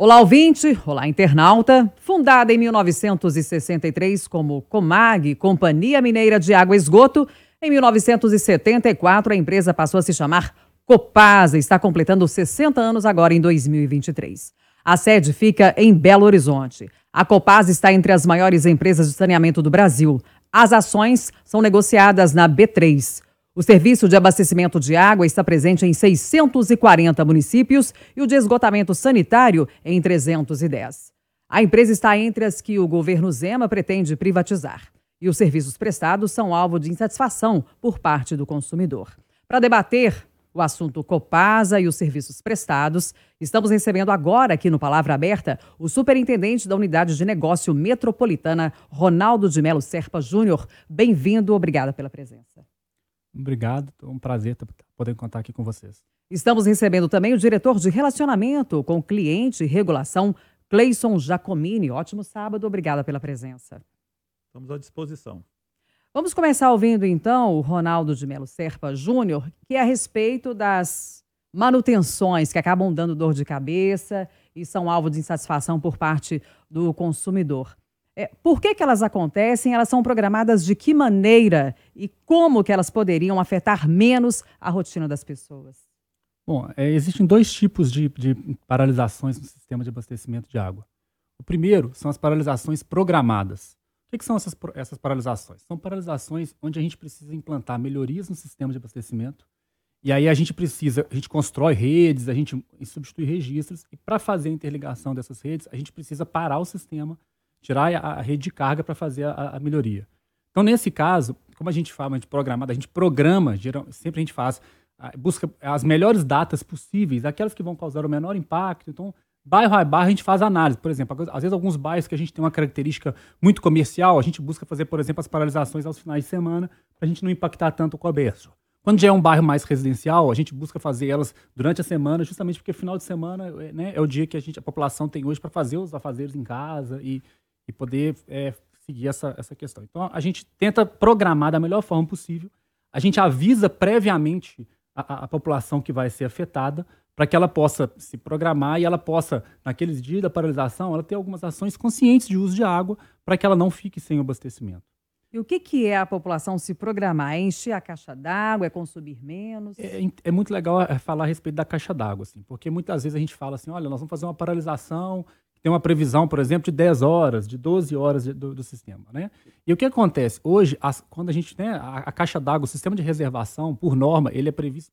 Olá, ouvinte! Olá, internauta! Fundada em 1963 como Comag, Companhia Mineira de Água e Esgoto, em 1974 a empresa passou a se chamar Copasa e está completando 60 anos agora em 2023. A sede fica em Belo Horizonte. A Copasa está entre as maiores empresas de saneamento do Brasil. As ações são negociadas na B3. O serviço de abastecimento de água está presente em 640 municípios e o de esgotamento sanitário em 310. A empresa está entre as que o governo Zema pretende privatizar. E os serviços prestados são alvo de insatisfação por parte do consumidor. Para debater o assunto Copasa e os serviços prestados, estamos recebendo agora aqui no Palavra Aberta o superintendente da Unidade de Negócio Metropolitana, Ronaldo de Melo Serpa Júnior. Bem-vindo, obrigada pela presença. Obrigado, é um prazer poder contar aqui com vocês. Estamos recebendo também o diretor de relacionamento com cliente e regulação, Cleison Giacomini. Ótimo sábado, obrigada pela presença. Estamos à disposição. Vamos começar ouvindo então o Ronaldo de Melo Serpa Júnior, que é a respeito das manutenções que acabam dando dor de cabeça e são alvo de insatisfação por parte do consumidor. É, por que, que elas acontecem? Elas são programadas de que maneira e como que elas poderiam afetar menos a rotina das pessoas? Bom, é, existem dois tipos de, de paralisações no sistema de abastecimento de água. O primeiro são as paralisações programadas. O que, que, são essas, essas paralisações? São paralisações onde a gente precisa implantar melhorias no sistema de abastecimento. E aí a gente precisa, a gente constrói redes, a gente substitui registros. E para fazer a interligação dessas redes, a gente precisa parar o sistema tirar a, rede de carga para fazer a, a, melhoria. Então, nesse caso, como a gente fala, a gente programada, a gente programa, geral, sempre a gente faz, busca as melhores datas possíveis, aquelas que vão causar o menor impacto. Então, bairro a bairro a gente faz análise. Por exemplo, às vezes alguns bairros que a gente tem uma característica muito comercial, a gente busca fazer, por exemplo, as paralisações aos finais de semana, para a gente não impactar tanto o comércio. Quando já é um bairro mais residencial, a gente busca fazer elas durante a semana, justamente porque final de semana né, é o dia que a, gente, a população tem hoje para fazer os afazeres em casa e e poder é, seguir essa, essa questão. Então, a gente tenta programar da melhor forma possível, a gente avisa previamente a, a população que vai ser afetada, para que ela possa se programar e ela possa, naqueles dias da paralisação, ela ter algumas ações conscientes de uso de água para que ela não fique sem abastecimento. E o que, que é a população se programar? É encher a caixa d'água? É consumir menos? É, é muito legal é, falar a respeito da caixa d'água, assim, porque muitas vezes a gente fala assim: olha, nós vamos fazer uma paralisação tem uma previsão, por exemplo, de 10 horas, de 12 horas do, do, sistema. Né? E o que acontece? Hoje, as, quando a gente tem né, a, a caixa d'água, o sistema de reservação, por norma, ele é previsto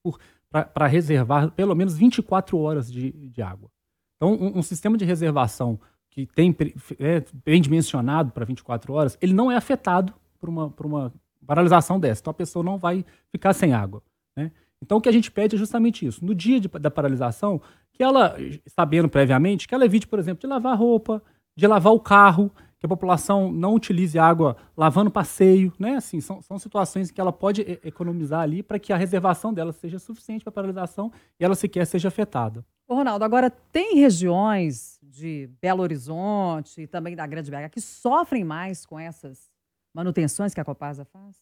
para reservar pelo menos 24 horas de, de água. Então, um, um, sistema de reservação que tem é bem dimensionado para 24 horas, ele não é afetado por uma, por uma paralisação dessa. Então, a pessoa não vai ficar sem água. Né? Então, o que a gente pede é justamente isso. No dia de, da paralisação, que ela, sabendo previamente, que ela evite, por exemplo, de lavar roupa, de lavar o carro, que a população não utilize água lavando passeio, né? Assim, são, são situações que ela pode economizar ali para que a reservação dela seja suficiente para a paralisação e ela sequer seja afetada. Ô Ronaldo, agora tem regiões de Belo Horizonte e também da Grande BH que sofrem mais com essas manutenções que a Copasa faz?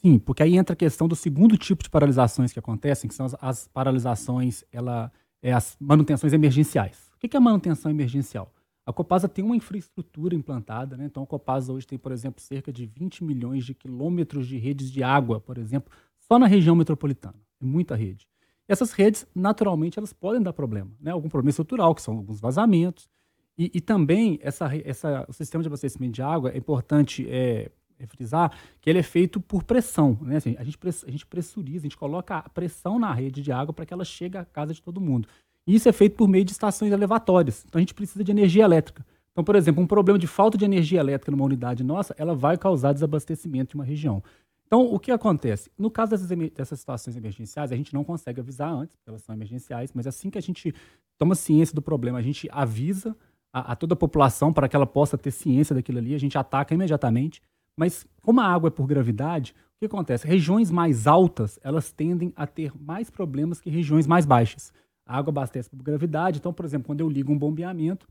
Sim, porque aí entra a questão do segundo tipo de paralisações que acontecem, que são as, as paralisações, ela é as manutenções emergenciais. O que é manutenção emergencial? A Copasa tem uma infraestrutura implantada, né? então a Copasa hoje tem, por exemplo, cerca de 20 milhões de quilômetros de redes de água, por exemplo, só na região metropolitana. É muita rede. E essas redes, naturalmente, elas podem dar problema, né? algum problema estrutural, que são alguns vazamentos. E, e também essa, essa, o sistema de abastecimento de água é importante é, frisar que ele é feito por pressão. Né? Assim, a, gente, a gente pressuriza, a gente coloca pressão na rede de água para que ela chegue à casa de todo mundo. Isso é feito por meio de estações elevatórias. Então a gente precisa de energia elétrica. Então, por exemplo, um problema de falta de energia elétrica numa unidade nossa, ela vai causar desabastecimento de uma região. Então, o que acontece? No caso dessas, dessas situações emergenciais, a gente não consegue avisar antes, porque elas são emergenciais, mas assim que a gente toma ciência do problema, a gente avisa a, a toda a população para que ela possa ter ciência daquilo ali, a gente ataca imediatamente. Mas como a água é por gravidade, o que acontece? Regiões mais altas, elas tendem a ter mais problemas que regiões mais baixas. A água abastece por gravidade, então, por exemplo, quando eu ligo um bombeamento,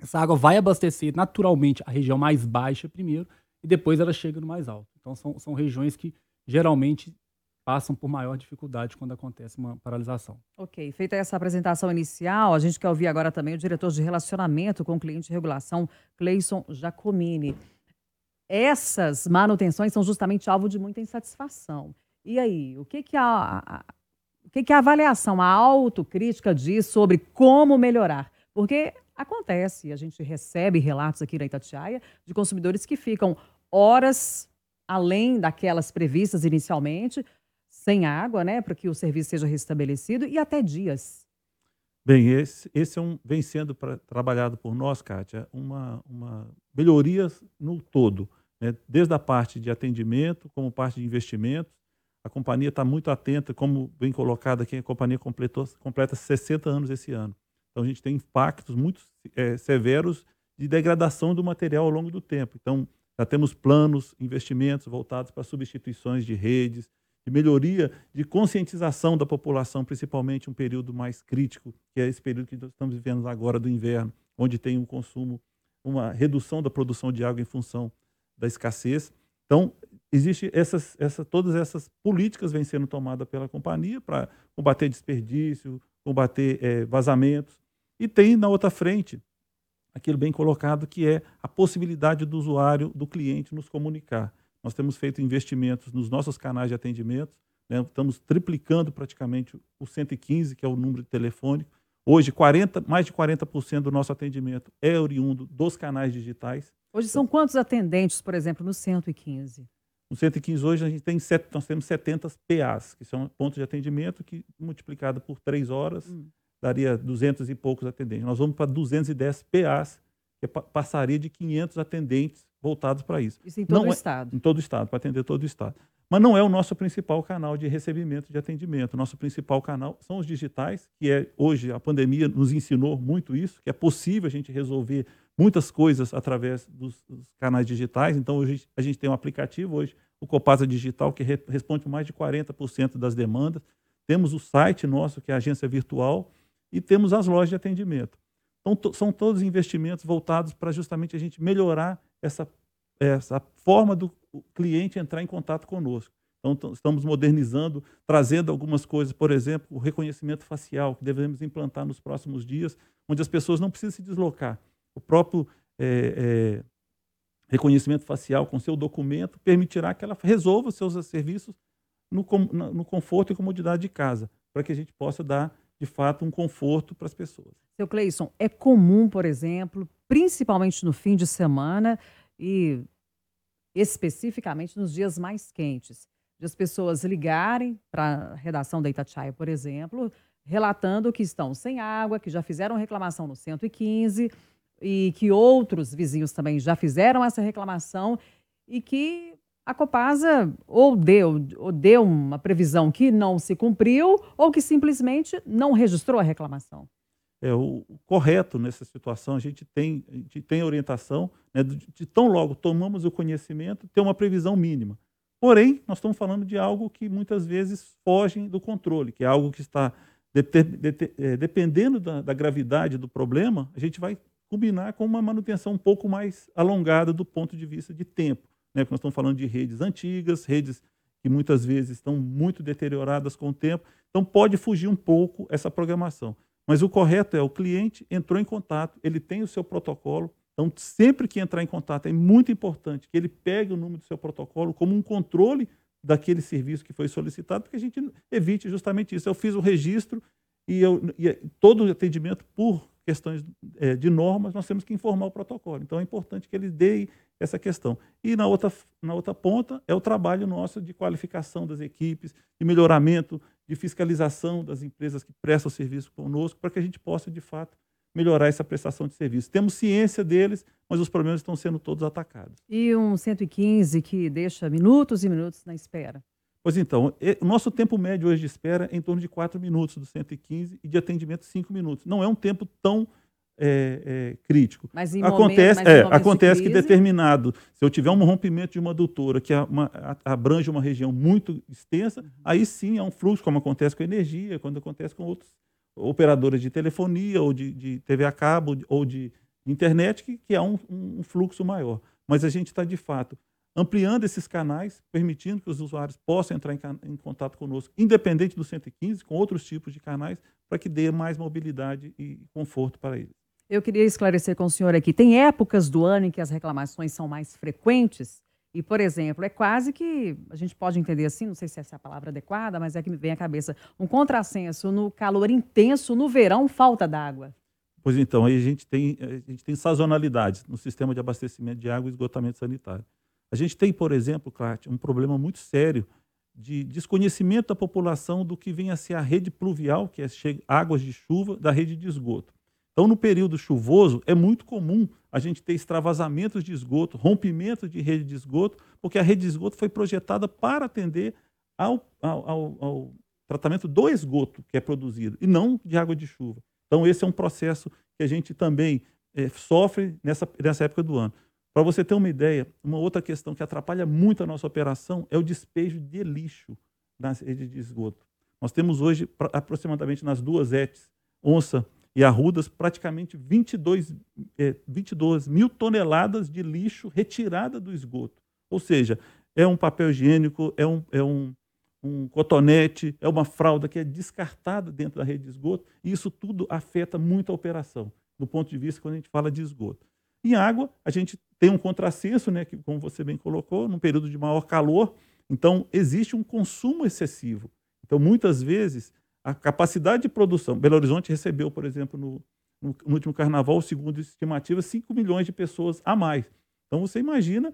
essa água vai abastecer naturalmente a região mais baixa primeiro e depois ela chega no mais alto. Então, são, são regiões que geralmente passam por maior dificuldade quando acontece uma paralisação. Ok, feita essa apresentação inicial, a gente quer ouvir agora também o diretor de relacionamento com o cliente de regulação, Cleison Jacomini. Essas manutenções são justamente alvo de muita insatisfação. E aí, o que, que a, a o que, que a avaliação, a autocrítica diz sobre como melhorar? Porque acontece, a gente recebe relatos aqui na Itatiaia de consumidores que ficam horas além daquelas previstas inicialmente, sem água, né, para que o serviço seja restabelecido, e até dias. Bem, esse, esse é um, vem sendo pra, trabalhado por nós, Kátia, uma, uma melhoria no todo, né? desde a parte de atendimento, como parte de investimentos. A companhia está muito atenta, como bem colocado aqui, a companhia completou, completa 60 anos esse ano. Então, a gente tem impactos muito é, severos de degradação do material ao longo do tempo. Então, já temos planos, investimentos voltados para substituições de redes, de melhoria, de conscientização da população, principalmente um período mais crítico, que é esse período que estamos vivendo agora do inverno, onde tem um consumo, uma redução da produção de água em função da escassez. Então, existe essas, essa, todas essas políticas vêm sendo tomadas pela companhia para combater desperdício, combater é, vazamentos. E tem na outra frente aquilo bem colocado que é a possibilidade do usuário, do cliente nos comunicar. Nós temos feito investimentos nos nossos canais de atendimento, né? estamos triplicando praticamente o 115, que é o número telefônico. Hoje, 40, mais de 40% do nosso atendimento é oriundo dos canais digitais. Hoje são quantos atendentes, por exemplo, no 115? No 115 hoje a gente tem nós temos 70 PAs, que são pontos de atendimento que multiplicado por três horas hum. daria 200 e poucos atendentes. Nós vamos para 210 PAs, que passaria de 500 atendentes voltados para isso. Isso em todo não o é, Estado? Em todo o Estado, para atender todo o Estado. Mas não é o nosso principal canal de recebimento de atendimento. Nosso principal canal são os digitais, que é hoje a pandemia nos ensinou muito isso, que é possível a gente resolver muitas coisas através dos, dos canais digitais. Então, hoje a gente tem um aplicativo hoje, o Copasa Digital, que re, responde mais de 40% das demandas. Temos o site nosso, que é a agência virtual, e temos as lojas de atendimento. Então, são todos investimentos voltados para justamente a gente melhorar essa, essa forma do cliente entrar em contato conosco. Então, estamos modernizando, trazendo algumas coisas, por exemplo, o reconhecimento facial, que devemos implantar nos próximos dias, onde as pessoas não precisam se deslocar. O próprio é, é, reconhecimento facial com seu documento permitirá que ela resolva seus serviços no, no conforto e comodidade de casa, para que a gente possa dar, de fato, um conforto para as pessoas. Seu Cleison, é comum, por exemplo, principalmente no fim de semana e especificamente nos dias mais quentes, de as pessoas ligarem para a redação da Itatiaia, por exemplo, relatando que estão sem água, que já fizeram reclamação no 115 e que outros vizinhos também já fizeram essa reclamação e que a Copasa ou deu, ou deu uma previsão que não se cumpriu ou que simplesmente não registrou a reclamação é, o, correto nessa situação. A gente tem, a gente tem orientação né, de, de, tão logo tomamos o conhecimento, ter uma previsão mínima. Porém, nós estamos falando de algo que muitas vezes foge do controle, que é algo que está de, de, é, dependendo da, da, gravidade do problema, a gente vai combinar com uma manutenção um pouco mais alongada do ponto de vista de tempo. Né? Porque nós estamos falando de redes antigas, redes que muitas vezes estão muito deterioradas com o tempo. Então, pode fugir um pouco essa programação. Mas o correto é o cliente entrou em contato, ele tem o seu protocolo. Então, sempre que entrar em contato, é muito importante que ele pegue o número do seu protocolo como um controle daquele serviço que foi solicitado, porque a gente evite justamente isso. Eu fiz o registro e, eu, e todo o atendimento por questões é, de normas, nós temos que informar o protocolo. Então, é importante que ele dê essa questão. E na outra, na outra ponta é o trabalho nosso de qualificação das equipes, de melhoramento, de fiscalização das empresas que prestam serviço conosco, para que a gente possa, de fato, melhorar essa prestação de serviço. Temos ciência deles, mas os problemas estão sendo todos atacados. E um 115 que deixa minutos e minutos na espera? Pois então, o nosso tempo médio hoje de espera é em torno de 4 minutos do 115 e de atendimento 5 minutos. Não é um tempo tão é, é, crítico. Mas em acontece, momento, mas é, acontece de que determinado, se eu tiver um rompimento de uma adutora que uma, abrange uma região muito extensa, uhum. aí sim é um fluxo, como acontece com energia, quando acontece com outros operadoras de telefonia ou de, de TV a cabo ou de internet, que, que há um, um fluxo maior. Mas a gente está, de fato, ampliando esses canais, permitindo que os usuários possam entrar em, em, contato conosco, independente do 115, com outros tipos de canais, para que dê mais mobilidade e conforto para eles. Eu queria esclarecer com o senhor aqui: tem épocas do ano em que as reclamações são mais frequentes? E, por exemplo, é quase que, a gente pode entender assim, não sei se essa é a palavra adequada, mas é que me vem à cabeça, um contrassenso no calor intenso, no verão, falta d'água. Pois então, aí a gente tem, a gente tem sazonalidades no sistema de abastecimento de água e esgotamento sanitário. A gente tem, por exemplo, Cláudio, um problema muito sério de desconhecimento da população do que vem a ser a rede pluvial, que é águas de chuva, da rede de esgoto. Então, no período chuvoso, é muito comum a gente ter extravasamentos de esgoto, rompimento de rede de esgoto, porque a rede de esgoto foi projetada para atender ao, ao, ao, ao tratamento do esgoto que é produzido, e não de água de chuva. Então, esse é um processo que a gente também é, sofre nessa, nessa época do ano. Para você ter uma ideia, uma outra questão que atrapalha muito a nossa operação é o despejo de lixo nas redes de esgoto. Nós temos hoje, aproximadamente nas duas ETs, Onça e Arrudas, praticamente 22, é, 22 mil toneladas de lixo retirada do esgoto. Ou seja, é um papel higiênico, é um, é um, um cotonete, é uma fralda que é descartada dentro da rede de esgoto, e isso tudo afeta muito a operação, do ponto de vista quando a gente fala de esgoto. Em água, a gente tem um contrassenso, né, que, como você bem colocou, num período de maior calor, então existe um consumo excessivo. Então, muitas vezes, a capacidade de produção. Belo Horizonte recebeu, por exemplo, no, no, no último carnaval, segundo estimativa, 5 milhões de pessoas a mais. Então, você imagina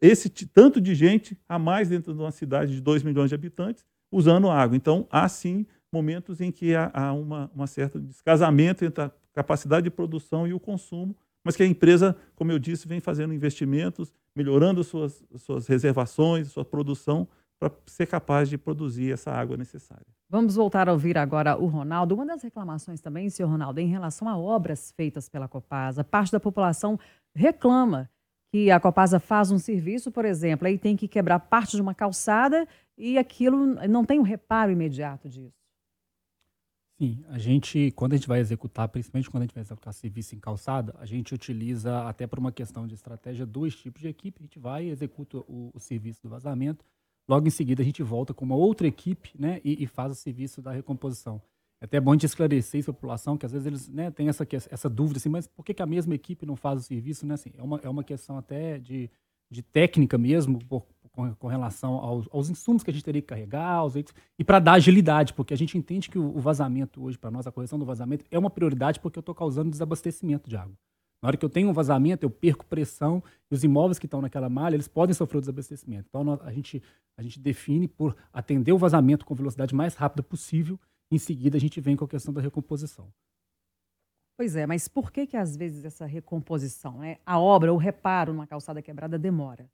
esse tanto de gente a mais dentro de uma cidade de 2 milhões de habitantes usando água. Então, há sim momentos em que há, há uma, uma certa descasamento entre a capacidade de produção e o consumo mas que a empresa, como eu disse, vem fazendo investimentos, melhorando suas, suas reservações, sua produção, para ser capaz de produzir essa água necessária. Vamos voltar a ouvir agora o Ronaldo. Uma das reclamações também, senhor Ronaldo, é em relação a obras feitas pela Copasa. Parte da população reclama que a Copasa faz um serviço, por exemplo, aí tem que quebrar parte de uma calçada e aquilo não tem um reparo imediato disso. Sim, a gente, quando a gente vai executar, principalmente quando a gente vai executar serviço em calçada, a gente utiliza, até por uma questão de estratégia, dois tipos de equipe. A gente vai e executa o, o serviço do vazamento. Logo em seguida, a gente volta com uma outra equipe né, e, e faz o serviço da recomposição. É até bom a gente esclarecer isso à população, que às vezes eles né, têm essa, essa dúvida, assim, mas por que, que a mesma equipe não faz o serviço? Né? Assim, é, uma, é uma questão até de, de técnica mesmo, por, com, com relação aos, aos, insumos que a gente teria que carregar, aos, e para dar agilidade, porque a gente entende que o, o vazamento hoje, para nós, a correção do vazamento é uma prioridade porque eu estou causando desabastecimento de água. Na hora que eu tenho um vazamento, eu perco pressão e os imóveis que estão naquela malha, eles podem sofrer o desabastecimento. Então, a, gente, a gente define por atender o vazamento com velocidade mais rápida possível. Em seguida, a gente vem com a questão da recomposição. Pois é, mas por que que às vezes essa recomposição, né? a obra, o reparo numa calçada quebrada demora?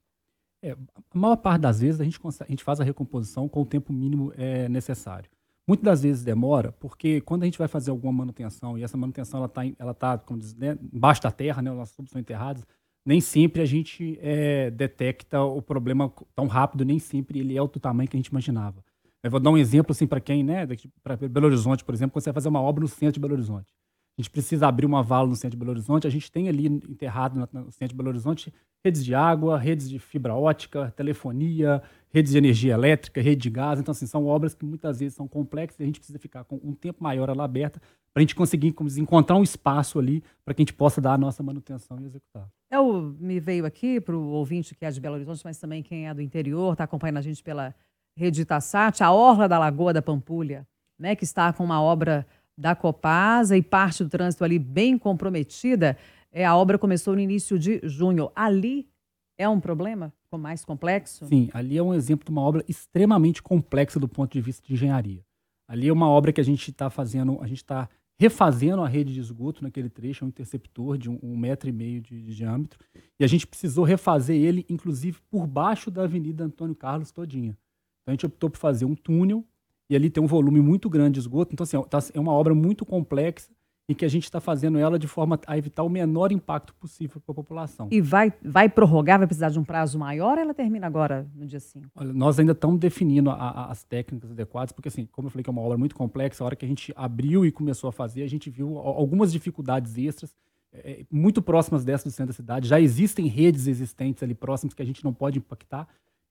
É, a maior parte das vezes a gente, consegue, a gente faz a recomposição com o tempo mínimo é, necessário. Muitas das vezes demora, porque quando a gente vai fazer alguma manutenção, e essa manutenção ela está ela tá, como né, embaixo da terra, né, os nossos tubos são enterrados, nem sempre a gente é, detecta o problema tão rápido, nem sempre ele é do tamanho que a gente imaginava. Eu vou dar um exemplo assim para quem, né, para Belo Horizonte, por exemplo, quando você vai fazer uma obra no centro de Belo Horizonte. A gente precisa abrir uma vala no centro de Belo Horizonte, a gente tem ali enterrado no centro de Belo Horizonte redes de água, redes de fibra ótica, telefonia, redes de energia elétrica, rede de gás. Então, assim, são obras que muitas vezes são complexas e a gente precisa ficar com um tempo maior ela aberta para a gente conseguir encontrar um espaço ali para que a gente possa dar a nossa manutenção e executar. Eu me veio aqui para o ouvinte que é de Belo Horizonte, mas também quem é do interior, está acompanhando a gente pela rede Itassat, a Orla da Lagoa da Pampulha, né, que está com uma obra da Copasa e parte do trânsito ali bem comprometida. É, a obra começou no início de junho. Ali é um problema mais complexo? Sim, ali é um exemplo de uma obra extremamente complexa do ponto de vista de engenharia. Ali é uma obra que a gente está fazendo, a gente está refazendo a rede de esgoto naquele trecho, é um interceptor de um, um metro e meio de, de, diâmetro, e a gente precisou refazer ele, inclusive, por baixo da Avenida Antônio Carlos todinha. Então a gente optou por fazer um túnel e ali tem um volume muito grande de esgoto. Então, assim, tá, é uma obra muito complexa e que a gente está fazendo ela de forma a evitar o menor impacto possível para a população. E vai, vai prorrogar, vai precisar de um prazo maior ou ela termina agora, no dia 5? Olha, nós ainda estamos definindo a, a, as técnicas adequadas, porque, assim, como eu falei que é uma obra muito complexa, a hora que a gente abriu e começou a fazer, a gente viu algumas dificuldades extras é, muito próximas dessa do centro da cidade. Já existem redes existentes ali próximas que a gente não pode impactar.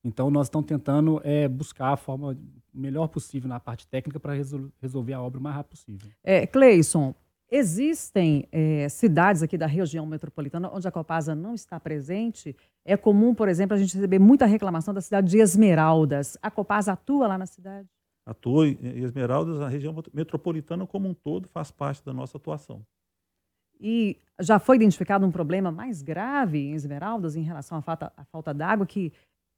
Então, nós estamos tentando é, buscar a forma melhor possível na parte técnica para resol resolver a obra o mais rápido possível. É, Cleison, existem é, cidades aqui da região metropolitana onde a Copasa não está presente? É comum, por exemplo, a gente receber muita reclamação da cidade de Esmeraldas. A Copasa atua lá na cidade? Atua em Esmeraldas, a região metropolitana como um todo faz parte da nossa atuação. E já foi identificado um problema mais grave em Esmeraldas em relação à falta, à falta d'água, que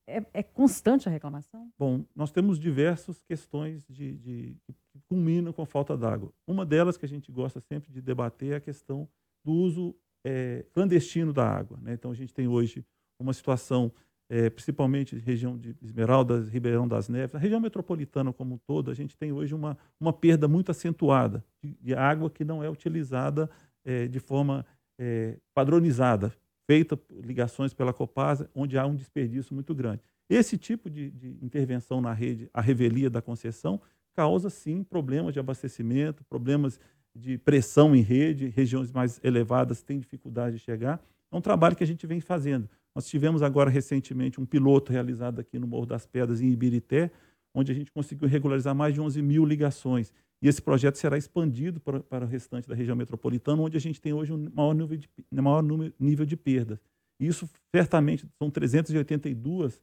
é, é, constante a reclamação? Bom, nós temos diversas questões de, de, que culminam com a falta d'água. Uma delas que a gente gosta sempre de debater é a questão do uso é, clandestino da água. Né? Então, a gente tem hoje uma situação, é, principalmente região de Esmeraldas, Ribeirão das Neves, a região metropolitana como um todo, a gente tem hoje uma, uma perda muito acentuada de, de água que não é utilizada é, de forma é, padronizada, feita ligações pela Copasa, onde há um desperdício muito grande. Esse tipo de, de, intervenção na rede, a revelia da concessão, causa sim problemas de abastecimento, problemas de pressão em rede, regiões mais elevadas têm dificuldade de chegar. É um trabalho que a gente vem fazendo. Nós tivemos agora recentemente um piloto realizado aqui no Morro das Pedras, em Ibirité, onde a gente conseguiu regularizar mais de 11 mil ligações. E esse projeto será expandido para, para o restante da região metropolitana, onde a gente tem hoje um maior nível de, maior nível de perdas. Isso, certamente, são 382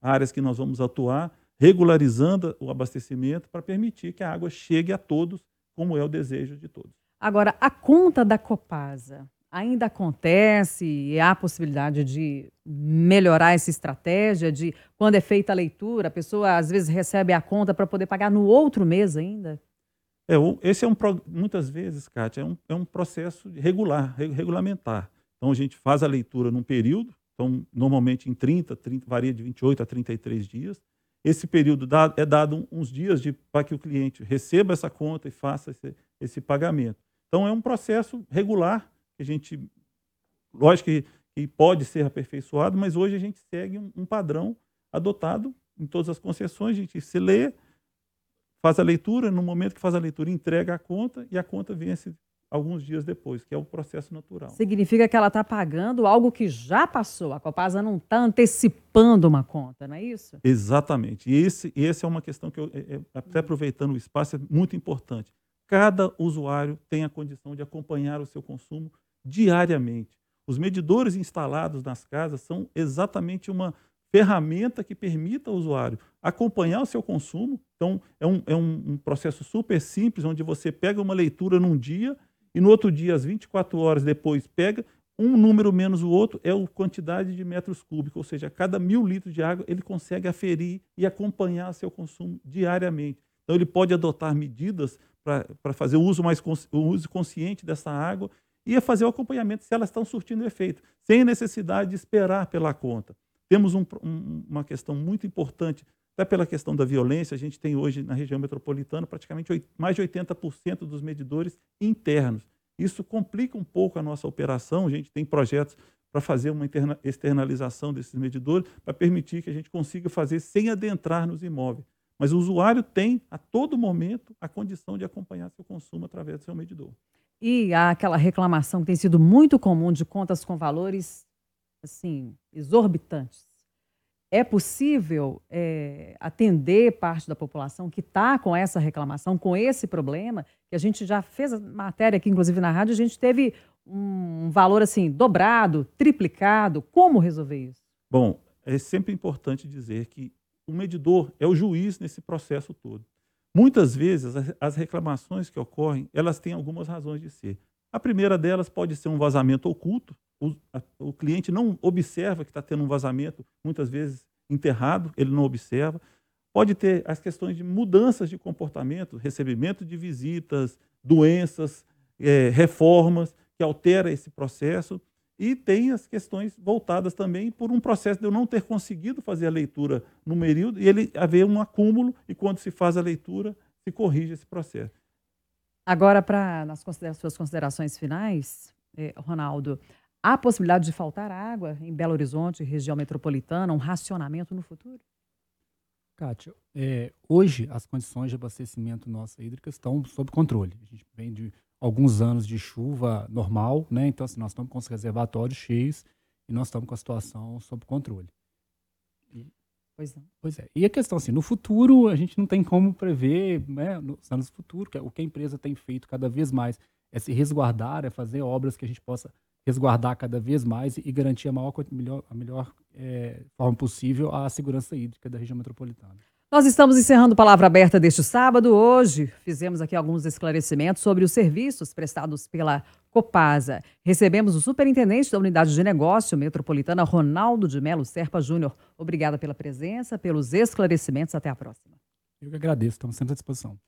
áreas que nós vamos atuar, regularizando o abastecimento para permitir que a água chegue a todos, como é o desejo de todos. Agora, a conta da Copasa ainda acontece e há possibilidade de melhorar essa estratégia de quando é feita a leitura, a pessoa às vezes recebe a conta para poder pagar no outro mês ainda? É, esse é um, muitas vezes, Kátia, é um, é um processo regular, regulamentar. Então, a gente faz a leitura num período, então, normalmente em 30, 30 varia de 28 a 33 dias. Esse período dá, é dado uns dias para que o cliente receba essa conta e faça esse, esse, pagamento. Então, é um processo regular, que a gente, lógico que, que pode ser aperfeiçoado, mas hoje a gente segue um, um padrão adotado em todas as concessões, a gente se lê, faz a leitura, no momento que faz a leitura, entrega a conta e a conta vence alguns dias depois, que é o processo natural. Significa que ela está pagando algo que já passou. A Copasa não está antecipando uma conta, não é isso? Exatamente. E esse, esse é uma questão que, eu, é, é, até aproveitando o espaço, é muito importante. Cada usuário tem a condição de acompanhar o seu consumo diariamente. Os medidores instalados nas casas são exatamente uma ferramenta que permita ao usuário acompanhar o seu consumo. Então, é um, é um, um, processo super simples, onde você pega uma leitura num dia e no outro dia, às 24 horas depois, pega um número menos o outro, é a quantidade de metros cúbicos, ou seja, a cada mil litros de água ele consegue aferir e acompanhar seu consumo diariamente. Então, ele pode adotar medidas para fazer o uso mais o uso consciente dessa água e fazer o acompanhamento se elas estão surtindo efeito, sem necessidade de esperar pela conta. Temos um, um, uma questão muito importante, até pela questão da violência, a gente tem hoje na região metropolitana praticamente 8, mais de 80% dos medidores internos. Isso complica um pouco a nossa operação, a gente tem projetos para fazer uma interna, externalização desses medidores, para permitir que a gente consiga fazer sem adentrar nos imóveis. Mas o usuário tem, a todo momento, a condição de acompanhar seu consumo através do seu medidor. E há aquela reclamação que tem sido muito comum de contas com valores assim, exorbitantes. É possível é, atender parte da população que está com essa reclamação, com esse problema, que a gente já fez a matéria aqui, inclusive na rádio, a gente teve um valor assim dobrado, triplicado. Como resolver isso? Bom, é sempre importante dizer que o medidor é o juiz nesse processo todo. Muitas vezes as reclamações que ocorrem, elas têm algumas razões de ser. A primeira delas pode ser um vazamento oculto, o, a, o cliente não observa que está tendo um vazamento, muitas vezes enterrado, ele não observa. Pode ter as questões de mudanças de comportamento, recebimento de visitas, doenças, é, reformas, que altera esse processo. E tem as questões voltadas também por um processo de eu não ter conseguido fazer a leitura no período e ele haver um acúmulo, e quando se faz a leitura, se corrige esse processo. Agora, para nas suas considerações finais, eh, Ronaldo, Há possibilidade de faltar água em Belo Horizonte, região metropolitana, um racionamento no futuro? Kátia, é, hoje as condições de abastecimento nossa hídrica estão sob controle. A gente vem de alguns anos de chuva normal, né? Então, assim, nós estamos com os reservatórios cheios e nós estamos com a situação sob controle. E, pois, não. pois é. E a questão, assim, no futuro, a gente não tem como prever, né, nos anos futuros, o que a empresa tem feito cada vez mais é se resguardar, é fazer obras que a gente possa resguardar cada vez mais e garantir a, maior, melhor, a melhor é, forma possível a segurança hídrica da região metropolitana. Nós estamos encerrando Palavra Aberta deste sábado. Hoje fizemos aqui alguns esclarecimentos sobre os serviços prestados pela Copasa. Recebemos o superintendente da Unidade de Negócio Metropolitana, Ronaldo de Melo Serpa Júnior. Obrigada pela presença, pelos esclarecimentos. Até a próxima. Eu que agradeço, estamos sempre à disposição.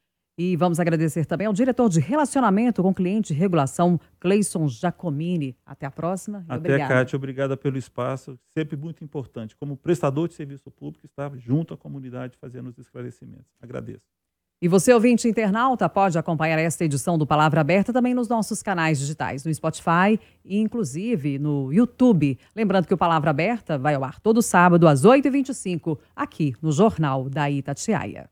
E vamos agradecer também ao diretor de relacionamento com cliente e regulação, Cleison Giacomini. Até a próxima. Até, obrigada. Kátia, obrigada pelo espaço. Sempre muito importante. Como prestador de serviço público, estar junto à comunidade fazendo os esclarecimentos. Agradeço. E você, ouvinte internauta, pode acompanhar esta edição do Palavra Aberta também nos nossos canais digitais, no Spotify e inclusive no YouTube. Lembrando que o Palavra Aberta vai ao ar todo sábado às 8h25, aqui no Jornal da Itatiaia.